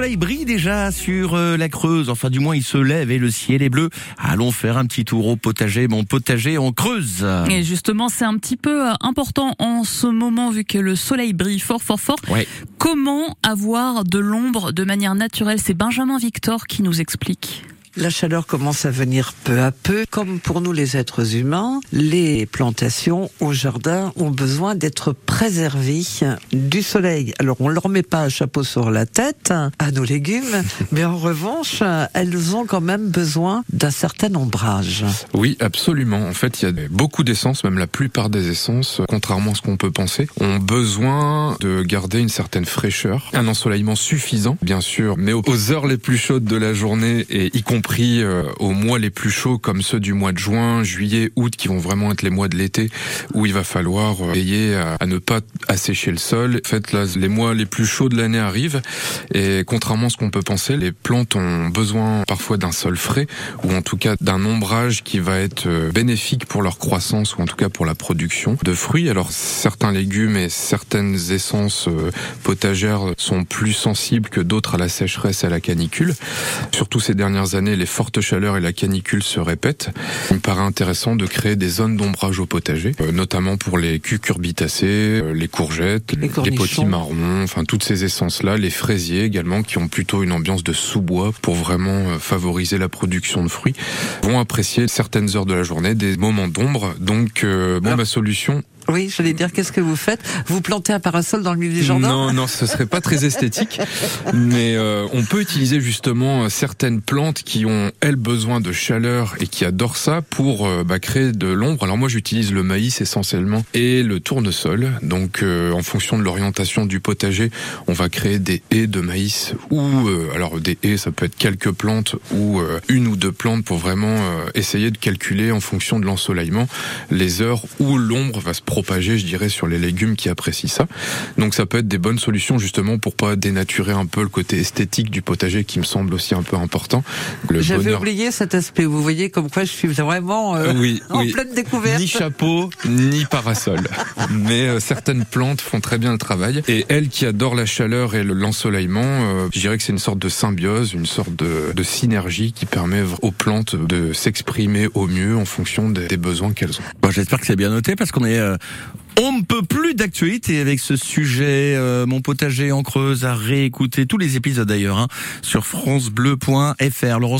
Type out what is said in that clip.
soleil brille déjà sur euh, la Creuse, enfin du moins il se lève et le ciel est bleu. Allons faire un petit tour au potager, mon potager en Creuse. Et justement, c'est un petit peu euh, important en ce moment vu que le soleil brille fort, fort, fort. Ouais. Comment avoir de l'ombre de manière naturelle? C'est Benjamin Victor qui nous explique. La chaleur commence à venir peu à peu. Comme pour nous les êtres humains, les plantations au jardin ont besoin d'être préservées du soleil. Alors on leur met pas un chapeau sur la tête à nos légumes, mais en revanche, elles ont quand même besoin d'un certain ombrage. Oui, absolument. En fait, il y a beaucoup d'essences, même la plupart des essences, contrairement à ce qu'on peut penser, ont besoin de garder une certaine fraîcheur, un ensoleillement suffisant, bien sûr, mais aux heures les plus chaudes de la journée et y compris compris euh, aux mois les plus chauds comme ceux du mois de juin, juillet, août, qui vont vraiment être les mois de l'été, où il va falloir euh, veiller à, à, ne pas assécher le sol. En fait, là, les mois les plus chauds de l'année arrivent, et contrairement à ce qu'on peut penser, les plantes ont besoin parfois d'un sol frais, ou en tout cas d'un ombrage qui va être euh, bénéfique pour leur croissance, ou en tout cas pour la production de fruits. Alors certains légumes et certaines essences potagères sont plus sensibles que d'autres à la sécheresse et à la canicule. Surtout ces dernières années, les fortes chaleurs et la canicule se répètent, il me paraît intéressant de créer des zones d'ombrage au potager, euh, notamment pour les cucurbitacées, euh, les courgettes, les, les potimarrons, enfin toutes ces essences-là, les fraisiers également, qui ont plutôt une ambiance de sous-bois pour vraiment euh, favoriser la production de fruits, vont apprécier certaines heures de la journée, des moments d'ombre. Donc, euh, bon, ma solution, oui, j'allais dire, qu'est-ce que vous faites? Vous plantez un parasol dans le milieu du jardin? Non, non, ce serait pas très esthétique, mais euh, on peut utiliser justement certaines plantes qui ont elles besoin de chaleur et qui adorent ça pour euh, bah, créer de l'ombre. Alors moi, j'utilise le maïs essentiellement et le tournesol. Donc, euh, en fonction de l'orientation du potager, on va créer des haies de maïs ou euh, alors des haies, ça peut être quelques plantes ou euh, une ou deux plantes pour vraiment essayer de calculer en fonction de l'ensoleillement les heures où l'ombre va se propager, je dirais, sur les légumes qui apprécient ça. Donc ça peut être des bonnes solutions justement pour pas dénaturer un peu le côté esthétique du potager qui me semble aussi un peu important. J'avais bonheur... oublié cet aspect. Vous voyez comme quoi je suis vraiment euh, oui, en oui. pleine découverte. Ni chapeau, ni parasol. Mais euh, certaines plantes font très bien le travail. Et elles qui adorent la chaleur et l'ensoleillement, euh, je dirais que c'est une sorte de symbiose, une sorte de, de synergie qui permet aux plantes de s'exprimer au mieux en fonction des, des besoins qu'elles ont. Bon, J'espère que c'est bien noté parce qu'on est euh, on ne peut plus d'actualité avec ce sujet. Euh, mon potager en Creuse à réécouter tous les épisodes d'ailleurs hein, sur francebleu.fr.